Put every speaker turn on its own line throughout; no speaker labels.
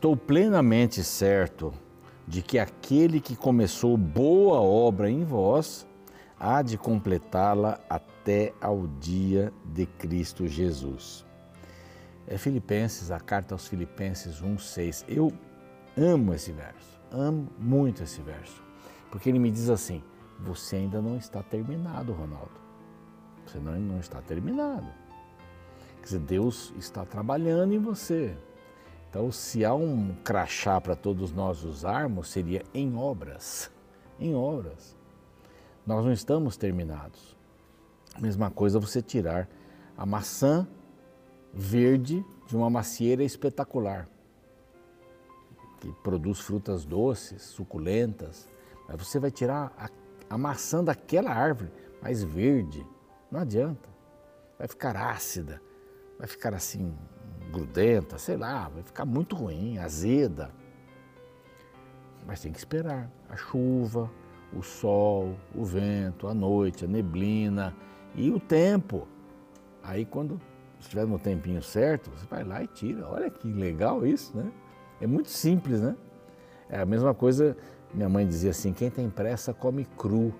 Estou plenamente certo de que aquele que começou boa obra em vós há de completá-la até ao dia de Cristo Jesus. É Filipenses, a carta aos Filipenses 1:6. Eu amo esse verso, amo muito esse verso, porque ele me diz assim: você ainda não está terminado, Ronaldo. Você não, não está terminado. Quer dizer, Deus está trabalhando em você. Então, se há um crachá para todos nós usarmos, seria em obras. Em obras. Nós não estamos terminados. Mesma coisa você tirar a maçã verde de uma macieira espetacular, que produz frutas doces, suculentas. Mas você vai tirar a, a maçã daquela árvore, mas verde. Não adianta. Vai ficar ácida, vai ficar assim, grudenta, sei lá, vai ficar muito ruim, azeda. Mas tem que esperar a chuva, o sol, o vento, a noite, a neblina e o tempo. Aí quando estiver no tempinho certo, você vai lá e tira. Olha que legal isso, né? É muito simples, né? É a mesma coisa, minha mãe dizia assim, quem tem pressa come cru.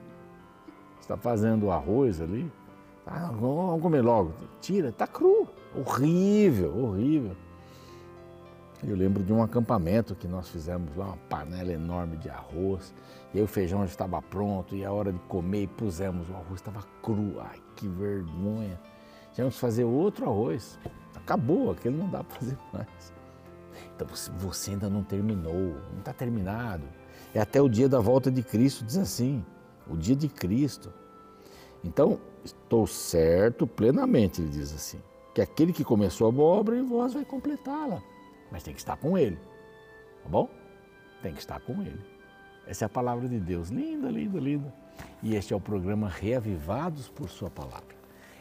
Está fazendo arroz ali, ah, vamos comer logo. Tira, está cru. Horrível, horrível. Eu lembro de um acampamento que nós fizemos lá, uma panela enorme de arroz, e aí o feijão já estava pronto, e a hora de comer, e pusemos o arroz, estava cru. Ai, que vergonha. Tínhamos que fazer outro arroz. Acabou, aquele não dá para fazer mais. Então você ainda não terminou, não está terminado. É até o dia da volta de Cristo, diz assim, o dia de Cristo. Então, estou certo plenamente, ele diz assim, que aquele que começou a boa obra em vós vai completá-la, mas tem que estar com ele, tá bom? Tem que estar com ele. Essa é a palavra de Deus, linda, linda, linda. E este é o programa Reavivados por Sua Palavra.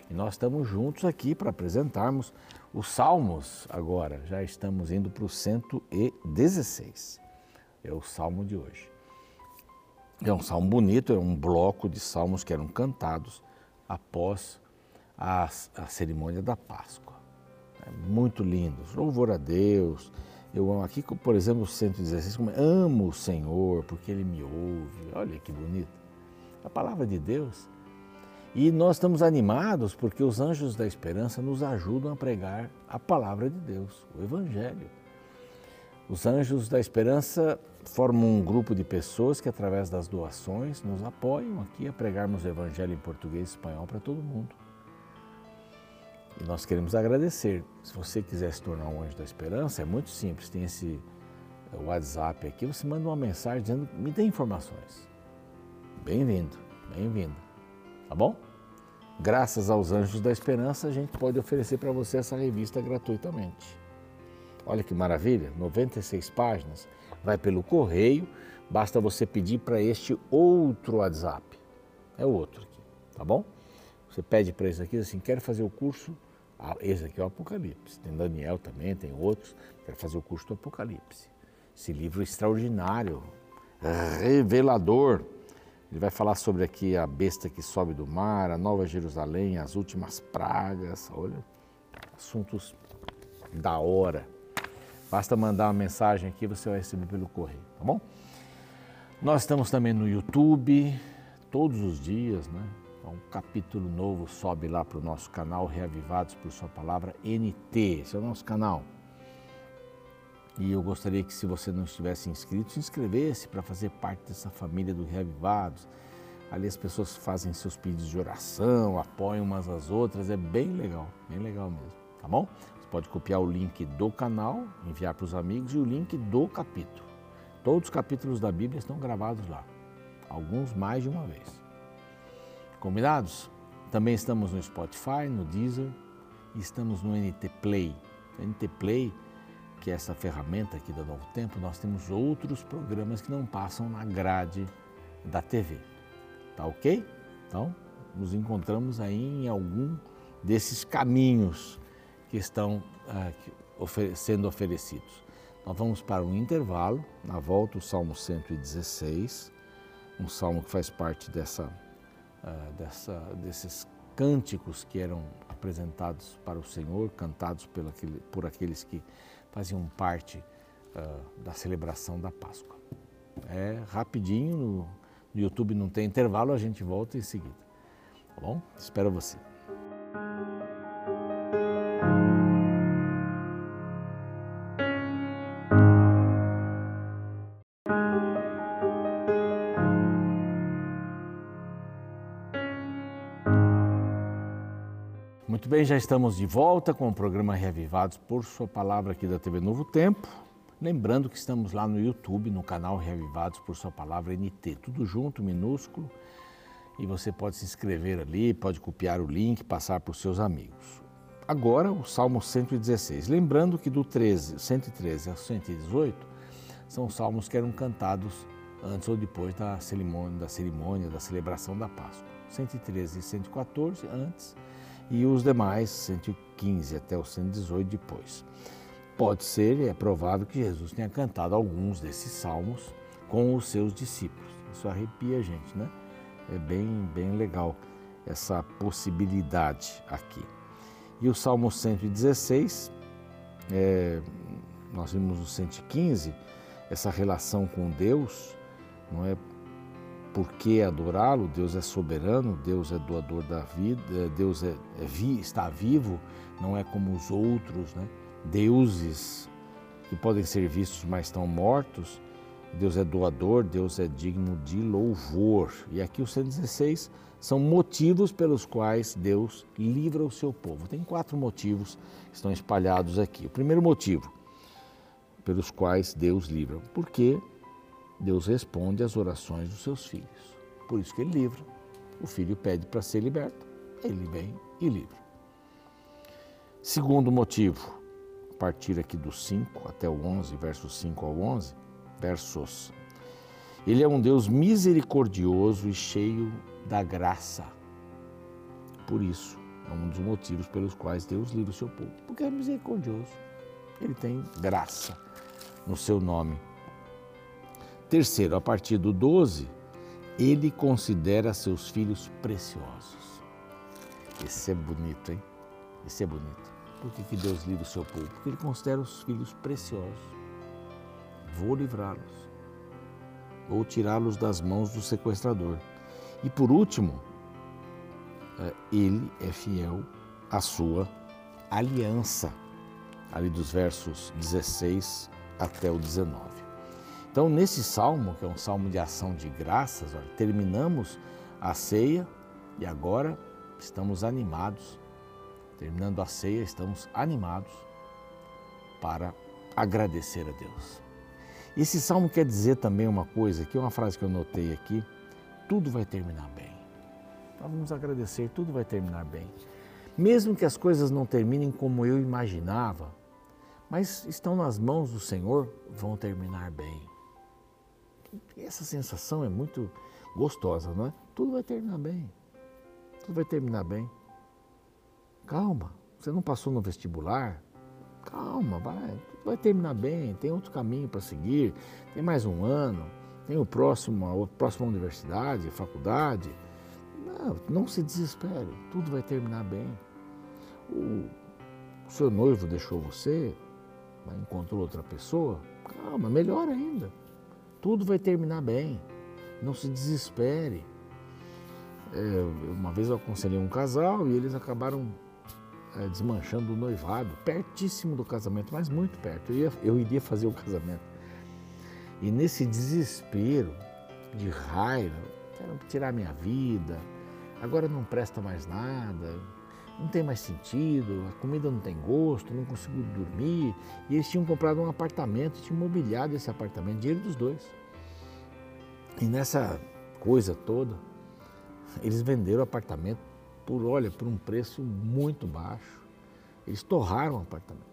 E nós estamos juntos aqui para apresentarmos os Salmos agora. Já estamos indo para o 116. É o Salmo de hoje. É um salmo bonito, é um bloco de salmos que eram cantados após a, a cerimônia da Páscoa. É muito lindo, louvor a Deus. Eu amo aqui, por exemplo, o 116, como amo o Senhor porque Ele me ouve. Olha que bonito. A palavra de Deus. E nós estamos animados porque os anjos da esperança nos ajudam a pregar a palavra de Deus, o Evangelho. Os Anjos da Esperança formam um grupo de pessoas que, através das doações, nos apoiam aqui a pregarmos o Evangelho em português e espanhol para todo mundo. E nós queremos agradecer. Se você quiser se tornar um Anjo da Esperança, é muito simples. Tem esse eh, WhatsApp aqui, você manda uma mensagem dizendo, me dê informações. Bem-vindo, bem-vindo. Tá bom? Graças aos Anjos da Esperança, a gente pode oferecer para você essa revista gratuitamente. Olha que maravilha, 96 páginas, vai pelo correio, basta você pedir para este outro WhatsApp. É o outro aqui, tá bom? Você pede para esse aqui assim, quero fazer o curso, esse aqui é o Apocalipse, tem Daniel também, tem outros, quero fazer o curso do Apocalipse. Esse livro extraordinário, revelador. Ele vai falar sobre aqui a besta que sobe do mar, a Nova Jerusalém, as últimas pragas, olha, assuntos da hora. Basta mandar uma mensagem aqui, você vai receber pelo correio, tá bom? Nós estamos também no YouTube, todos os dias, né? Um capítulo novo sobe lá para o nosso canal Reavivados por Sua Palavra NT, esse é o nosso canal. E eu gostaria que, se você não estivesse inscrito, se inscrevesse para fazer parte dessa família do Reavivados. Ali as pessoas fazem seus pedidos de oração, apoiam umas às outras, é bem legal, bem legal mesmo, tá bom? pode copiar o link do canal, enviar para os amigos e o link do capítulo. Todos os capítulos da Bíblia estão gravados lá, alguns mais de uma vez. Combinados? Também estamos no Spotify, no Deezer e estamos no NT Play. O NT Play, que é essa ferramenta aqui da Novo Tempo, nós temos outros programas que não passam na grade da TV. Tá ok? Então, nos encontramos aí em algum desses caminhos que estão ah, sendo oferecidos. Nós vamos para um intervalo, na volta o Salmo 116, um salmo que faz parte dessa, ah, dessa, desses cânticos que eram apresentados para o Senhor, cantados por aqueles que faziam parte uh, da celebração da Páscoa. É rapidinho, no YouTube não tem intervalo, a gente volta em seguida. Tá bom? Espero você. Muito bem, já estamos de volta com o programa Reavivados por Sua Palavra aqui da TV Novo Tempo. Lembrando que estamos lá no YouTube, no canal Reavivados por Sua Palavra NT, tudo junto, minúsculo. E você pode se inscrever ali, pode copiar o link, passar para os seus amigos. Agora, o Salmo 116. Lembrando que do 13, 113 ao 118 são salmos que eram cantados antes ou depois da cerimônia, da, cerimônia, da celebração da Páscoa. 113 e 114 antes e os demais, 115 até o 118 depois. Pode ser, é provável que Jesus tenha cantado alguns desses salmos com os seus discípulos. Isso arrepia a gente, né? É bem, bem legal essa possibilidade aqui. E o Salmo 116, é, nós vimos o 115, essa relação com Deus, não é por que adorá-lo? Deus é soberano, Deus é doador da vida, é, Deus é, é vi, está vivo, não é como os outros, né? deuses que podem ser vistos, mas estão mortos. Deus é doador, Deus é digno de louvor. E aqui os 116 são motivos pelos quais Deus livra o seu povo. Tem quatro motivos que estão espalhados aqui. O primeiro motivo pelos quais Deus livra, porque Deus responde às orações dos seus filhos. Por isso que ele livra. O filho pede para ser liberto, ele vem e livra. Segundo motivo, a partir aqui do 5 até o 11, versos 5 ao 11, versos. Ele é um Deus misericordioso e cheio da graça. Por isso, é um dos motivos pelos quais Deus livra o seu povo, porque é misericordioso. Ele tem graça no seu nome. Terceiro, a partir do 12, ele considera seus filhos preciosos. Esse é bonito, hein? Esse é bonito. Por que, que Deus livra o seu povo? Porque ele considera os filhos preciosos. Vou livrá-los. Ou tirá-los das mãos do sequestrador. E por último, é, ele é fiel à sua aliança. Ali dos versos 16 até o 19. Então, nesse salmo, que é um salmo de ação de graças, olha, terminamos a ceia e agora estamos animados. Terminando a ceia, estamos animados para agradecer a Deus. Esse salmo quer dizer também uma coisa, que é uma frase que eu notei aqui: tudo vai terminar bem. Então vamos agradecer, tudo vai terminar bem. Mesmo que as coisas não terminem como eu imaginava, mas estão nas mãos do Senhor, vão terminar bem. Essa sensação é muito gostosa, não é? Tudo vai terminar bem. Tudo vai terminar bem. Calma, você não passou no vestibular? Calma, vai, tudo vai terminar bem. Tem outro caminho para seguir. Tem mais um ano. Tem o próximo, a próxima universidade, faculdade. Não, não se desespere. Tudo vai terminar bem. O, seu noivo deixou você, encontrou outra pessoa. Calma, melhor ainda. Tudo vai terminar bem. Não se desespere. É, uma vez eu aconselhei um casal e eles acabaram é, desmanchando o noivado, pertíssimo do casamento, mas muito perto. Eu, ia, eu iria fazer o casamento. E nesse desespero, de raiva, quero tirar minha vida, agora não presta mais nada, não tem mais sentido, a comida não tem gosto, não consigo dormir. E eles tinham comprado um apartamento, tinham mobiliado esse apartamento, dinheiro dos dois. E nessa coisa toda, eles venderam o apartamento por, olha, por um preço muito baixo. Eles torraram o apartamento.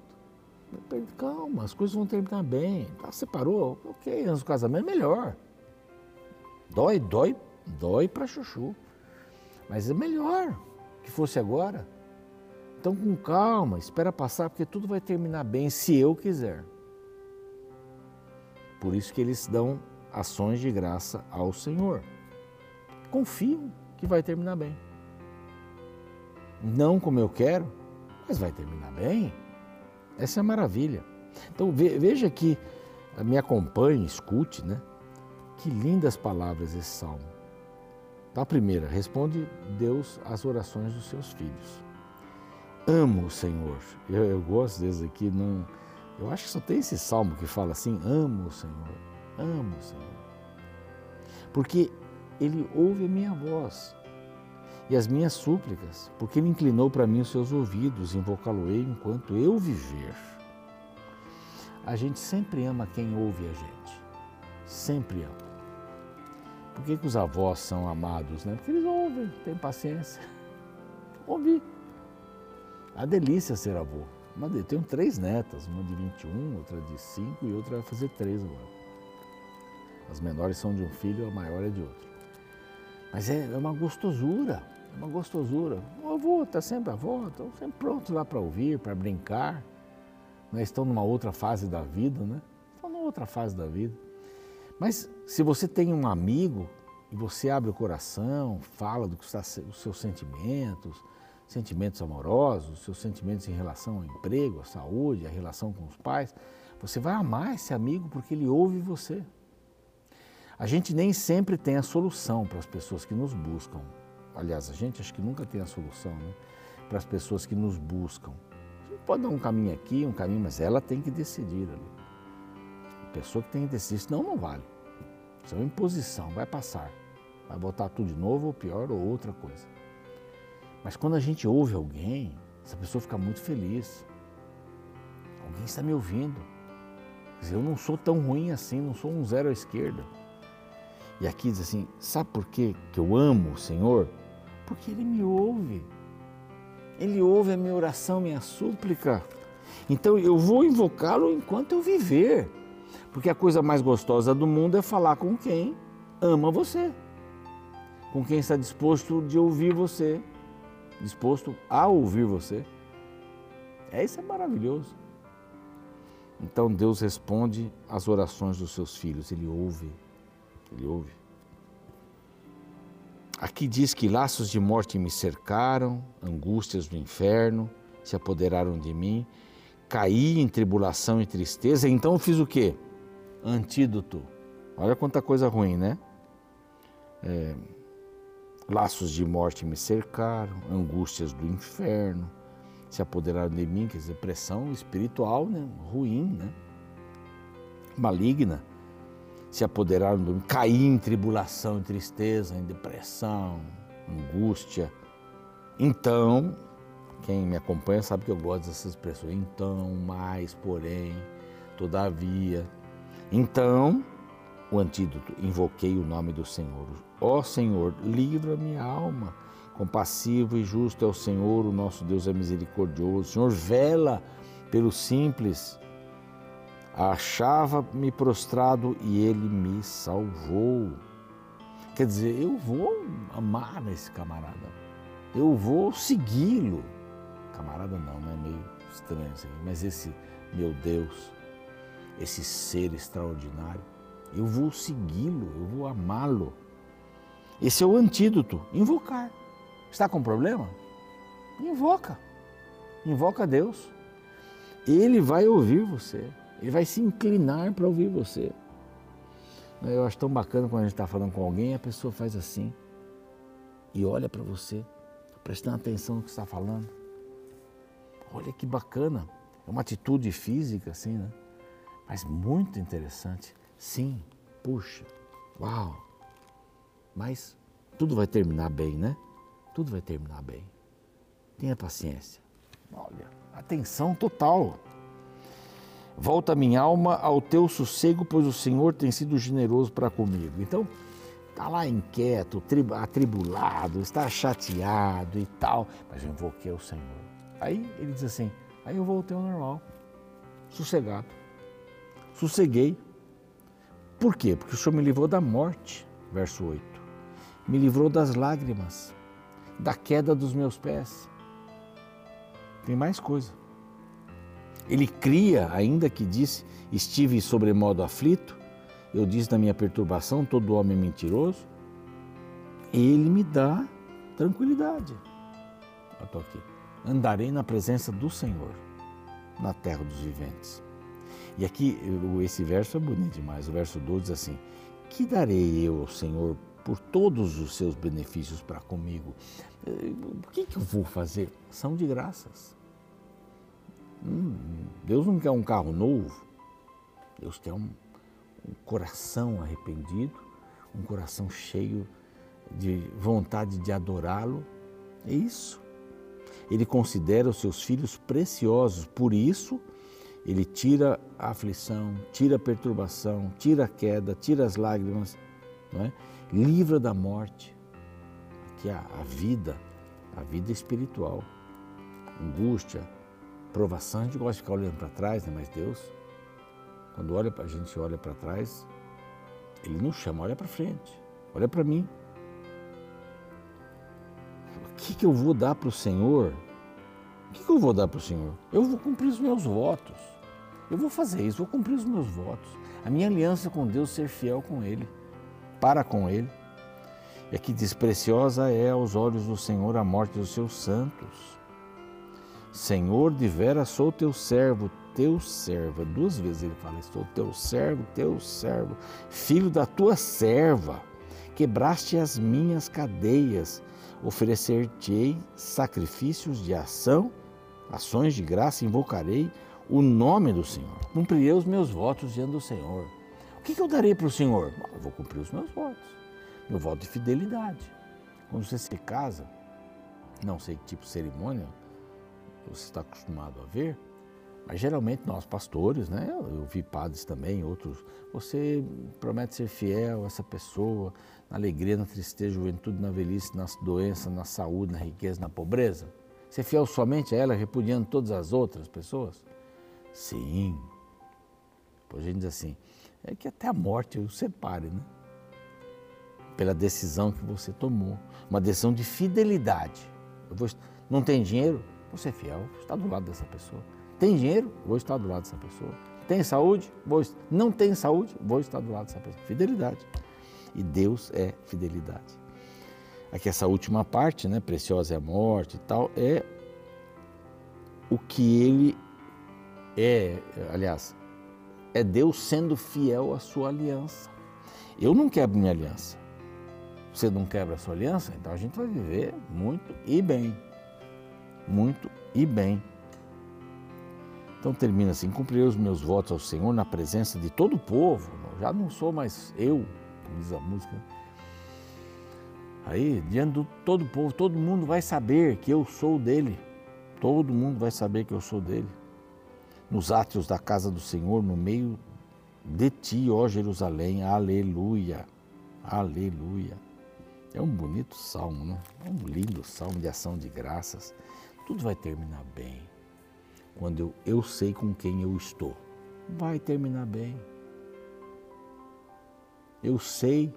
Calma, as coisas vão terminar bem. Ah, separou? Ok, antes do casamento é melhor. Dói, dói, dói para chuchu. Mas é melhor que fosse agora. Então, com calma, espera passar, porque tudo vai terminar bem se eu quiser. Por isso que eles dão ações de graça ao Senhor. Confiam que vai terminar bem. Não como eu quero, mas vai terminar bem. Essa é a maravilha. Então veja que me acompanhe, escute, né? Que lindas palavras esse salmo. A primeira, responde Deus às orações dos seus filhos. Amo o Senhor. Eu, eu gosto desses aqui, não, eu acho que só tem esse salmo que fala assim: amo o Senhor, amo o Senhor. Porque Ele ouve a minha voz e as minhas súplicas, porque Ele inclinou para mim os seus ouvidos, invocá-lo-ei enquanto eu viver. A gente sempre ama quem ouve a gente, sempre ama. Por que, que os avós são amados? Né? Porque eles ouvem, têm paciência. Ouvir. A delícia ser avô. Eu tenho três netas, uma de 21, outra de 5 e outra vai fazer três agora. As menores são de um filho, a maior é de outro. Mas é, é uma gostosura, é uma gostosura. O avô está sempre avô, estão sempre prontos lá para ouvir, para brincar. Né? Estão numa outra fase da vida, né? Estão numa outra fase da vida. Mas se você tem um amigo e você abre o coração, fala do que está os seus sentimentos, sentimentos amorosos, seus sentimentos em relação ao emprego, à saúde, à relação com os pais, você vai amar esse amigo porque ele ouve você. A gente nem sempre tem a solução para as pessoas que nos buscam. Aliás, a gente acho que nunca tem a solução né? para as pessoas que nos buscam. A gente pode dar um caminho aqui, um caminho, mas ela tem que decidir ali pessoa que tem que decidir, senão não vale. Isso é uma imposição, vai passar. Vai botar tudo de novo, ou pior, ou outra coisa. Mas quando a gente ouve alguém, essa pessoa fica muito feliz. Alguém está me ouvindo. Eu não sou tão ruim assim, não sou um zero à esquerda. E aqui diz assim: sabe por quê que eu amo o Senhor? Porque Ele me ouve. Ele ouve a minha oração, minha súplica. Então eu vou invocá-lo enquanto eu viver. Porque a coisa mais gostosa do mundo é falar com quem ama você, com quem está disposto de ouvir você, disposto a ouvir você. É isso é maravilhoso. Então Deus responde às orações dos seus filhos, ele ouve, ele ouve. Aqui diz que laços de morte me cercaram, angústias do inferno se apoderaram de mim, caí em tribulação e tristeza, então fiz o quê? antídoto. Olha quanta coisa ruim, né? É, laços de morte me cercaram, angústias do inferno se apoderaram de mim, quer dizer, pressão espiritual né? ruim, né? maligna, se apoderaram de mim, caí em tribulação, em tristeza, em depressão, angústia. Então, quem me acompanha sabe que eu gosto dessas expressões. Então, mais, porém, todavia, então, o antídoto, invoquei o nome do Senhor. Ó Senhor, livra minha alma. Compassivo e justo é o Senhor, o nosso Deus é misericordioso. O Senhor vela pelo simples. Achava-me prostrado e ele me salvou. Quer dizer, eu vou amar esse camarada. Eu vou segui-lo. Camarada não, é meio estranho isso aqui, mas esse meu Deus esse ser extraordinário. Eu vou segui-lo, eu vou amá-lo. Esse é o antídoto, invocar. Está com problema? Invoca. Invoca Deus. Ele vai ouvir você. Ele vai se inclinar para ouvir você. Eu acho tão bacana quando a gente está falando com alguém, a pessoa faz assim e olha para você, prestando atenção no que está falando. Olha que bacana. É uma atitude física, assim, né? Mas muito interessante. Sim, puxa, uau. Mas tudo vai terminar bem, né? Tudo vai terminar bem. Tenha paciência. Olha, atenção total. Volta minha alma ao teu sossego, pois o Senhor tem sido generoso para comigo. Então, está lá inquieto, atribulado, está chateado e tal, mas eu invoquei o Senhor. Aí ele diz assim: aí eu voltei ao normal, sossegado sosseguei. Por quê? Porque o Senhor me livrou da morte, verso 8. Me livrou das lágrimas, da queda dos meus pés. Tem mais coisa. Ele cria, ainda que disse, estive sobremodo aflito, eu disse na minha perturbação, todo homem é mentiroso. Ele me dá tranquilidade. Eu estou aqui. Andarei na presença do Senhor, na terra dos viventes. E aqui, esse verso é bonito demais. O verso 12 diz assim: Que darei eu ao Senhor por todos os seus benefícios para comigo? Eh, o que, que eu vou fazer? São de graças. Hum, Deus não quer um carro novo. Deus quer um, um coração arrependido, um coração cheio de vontade de adorá-lo. É isso. Ele considera os seus filhos preciosos, por isso ele tira a aflição, tira a perturbação, tira a queda, tira as lágrimas, não é? livra da morte. Aqui a, a vida, a vida espiritual, angústia, provação. A gente gosta de ficar olhando para trás, né? mas Deus, quando olha a gente olha para trás, Ele nos chama, olha para frente, olha para mim. O que, que eu vou dar para o Senhor? O que, que eu vou dar para o Senhor? Eu vou cumprir os meus votos. Eu vou fazer isso, vou cumprir os meus votos. A minha aliança com Deus, ser fiel com Ele, para com Ele. E aqui diz: Preciosa é aos olhos do Senhor a morte dos seus santos. Senhor, de veras sou teu servo, teu servo. Duas vezes ele fala: Sou teu servo, teu servo, filho da tua serva. Quebraste as minhas cadeias, oferecer-te-ei sacrifícios de ação, ações de graça, invocarei o nome do Senhor. Cumprirei os meus votos diante do Senhor. O que, eu darei para o Senhor? Eu vou cumprir os meus votos. Meu voto de fidelidade. Quando você se casa, não sei que tipo de cerimônia você está acostumado a ver, mas geralmente nós pastores, né? Eu vi padres também, outros. Você promete ser fiel a essa pessoa na alegria, na tristeza, juventude, na velhice, na doença, na saúde, na riqueza, na pobreza. Ser fiel somente a ela, repudiando todas as outras pessoas. Sim. Depois a gente diz assim, é que até a morte o separe, né? Pela decisão que você tomou. Uma decisão de fidelidade. Vou, não tem dinheiro? Vou ser fiel, vou estar do lado dessa pessoa. Tem dinheiro? Vou estar do lado dessa pessoa. Tem saúde? Vou, não tem saúde? Vou estar do lado dessa pessoa. Fidelidade. E Deus é fidelidade. Aqui essa última parte, né, preciosa é a morte e tal, é o que ele é, aliás, é Deus sendo fiel à sua aliança. Eu não quebro minha aliança. Você não quebra a sua aliança, então a gente vai viver muito e bem. Muito e bem. Então termina assim: cumprirei os meus votos ao Senhor na presença de todo o povo. Já não sou mais eu, como diz a música. Aí, diante de todo o povo, todo mundo vai saber que eu sou dele. Todo mundo vai saber que eu sou dele nos átrios da casa do Senhor, no meio de ti, ó Jerusalém. Aleluia, aleluia. É um bonito salmo, né? É um lindo salmo de ação de graças. Tudo vai terminar bem. Quando eu, eu sei com quem eu estou, vai terminar bem. Eu sei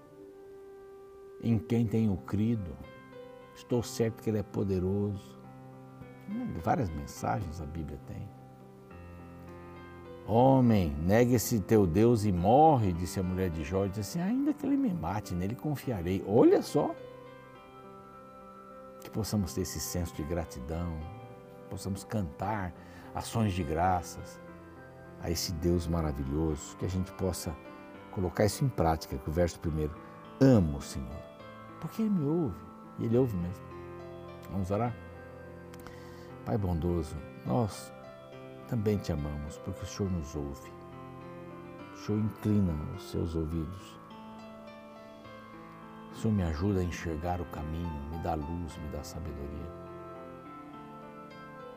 em quem tenho crido. Estou certo que Ele é poderoso. Várias mensagens a Bíblia tem. Homem, negue esse teu Deus e morre, disse a mulher de Jó. Disse assim: ainda que ele me mate, nele confiarei. Olha só. Que possamos ter esse senso de gratidão, possamos cantar ações de graças a esse Deus maravilhoso, que a gente possa colocar isso em prática, que o verso primeiro, amo o Senhor, porque Ele me ouve, e Ele ouve mesmo. Vamos orar? Pai bondoso, nós também te amamos, porque o Senhor nos ouve. O Senhor inclina os seus ouvidos. O Senhor me ajuda a enxergar o caminho, me dá luz, me dá sabedoria.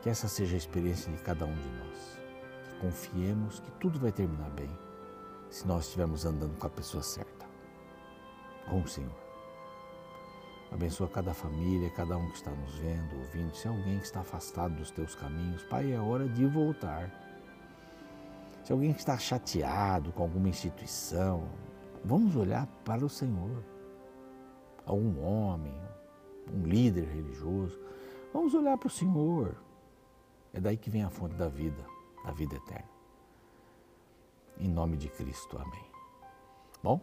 Que essa seja a experiência de cada um de nós. Que confiemos que tudo vai terminar bem se nós estivermos andando com a pessoa certa, com o Senhor. Abençoa cada família, cada um que está nos vendo, ouvindo. Se alguém que está afastado dos teus caminhos, Pai, é hora de voltar. Se alguém que está chateado com alguma instituição, vamos olhar para o Senhor. Algum homem, um líder religioso, vamos olhar para o Senhor. É daí que vem a fonte da vida, da vida eterna. Em nome de Cristo, amém. Bom,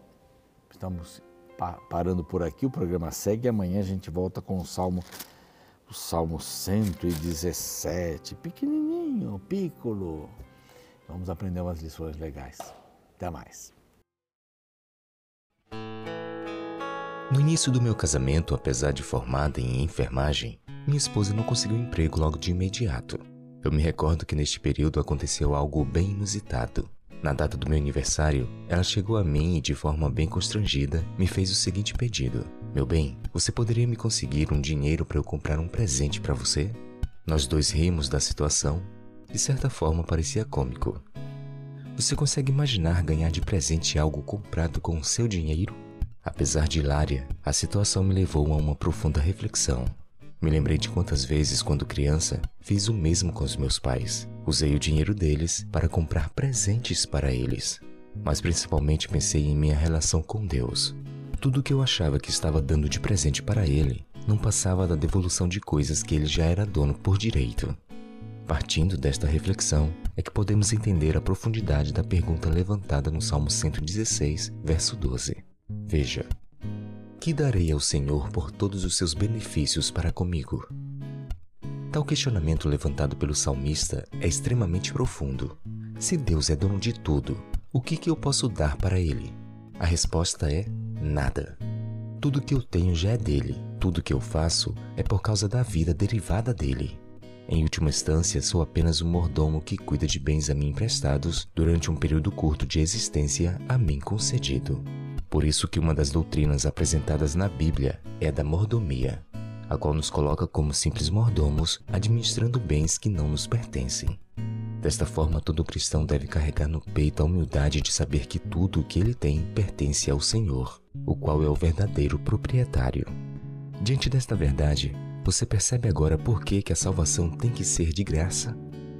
estamos parando por aqui, o programa segue amanhã a gente volta com o Salmo, o Salmo 117, pequenininho, piccolo. Vamos aprender umas lições legais. Até mais.
No início do meu casamento, apesar de formada em enfermagem, minha esposa não conseguiu emprego logo de imediato. Eu me recordo que neste período aconteceu algo bem inusitado. Na data do meu aniversário, ela chegou a mim e, de forma bem constrangida, me fez o seguinte pedido: Meu bem, você poderia me conseguir um dinheiro para eu comprar um presente para você? Nós dois rimos da situação. De certa forma, parecia cômico. Você consegue imaginar ganhar de presente algo comprado com o seu dinheiro? Apesar de hilária, a situação me levou a uma profunda reflexão. Me lembrei de quantas vezes, quando criança, fiz o mesmo com os meus pais. Usei o dinheiro deles para comprar presentes para eles. Mas principalmente pensei em minha relação com Deus. Tudo que eu achava que estava dando de presente para Ele não passava da devolução de coisas que Ele já era dono por direito. Partindo desta reflexão, é que podemos entender a profundidade da pergunta levantada no Salmo 116, verso 12. Veja: que darei ao Senhor por todos os seus benefícios para comigo? Tal questionamento levantado pelo salmista é extremamente profundo. Se Deus é dono de tudo, o que, que eu posso dar para Ele? A resposta é nada. Tudo que eu tenho já é dele, tudo que eu faço é por causa da vida derivada dele. Em última instância, sou apenas um mordomo que cuida de bens a mim emprestados durante um período curto de existência a mim concedido. Por isso que uma das doutrinas apresentadas na Bíblia é a da mordomia, a qual nos coloca como simples mordomos administrando bens que não nos pertencem. Desta forma, todo cristão deve carregar no peito a humildade de saber que tudo o que ele tem pertence ao Senhor, o qual é o verdadeiro proprietário. Diante desta verdade, você percebe agora por que, que a salvação tem que ser de graça?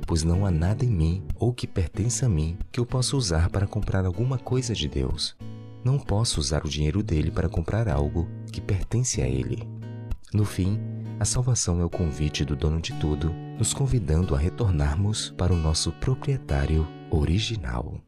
Pois não há nada em mim ou que pertence a mim que eu possa usar para comprar alguma coisa de Deus, não posso usar o dinheiro dele para comprar algo que pertence a ele. No fim, a salvação é o convite do dono de tudo, nos convidando a retornarmos para o nosso proprietário original.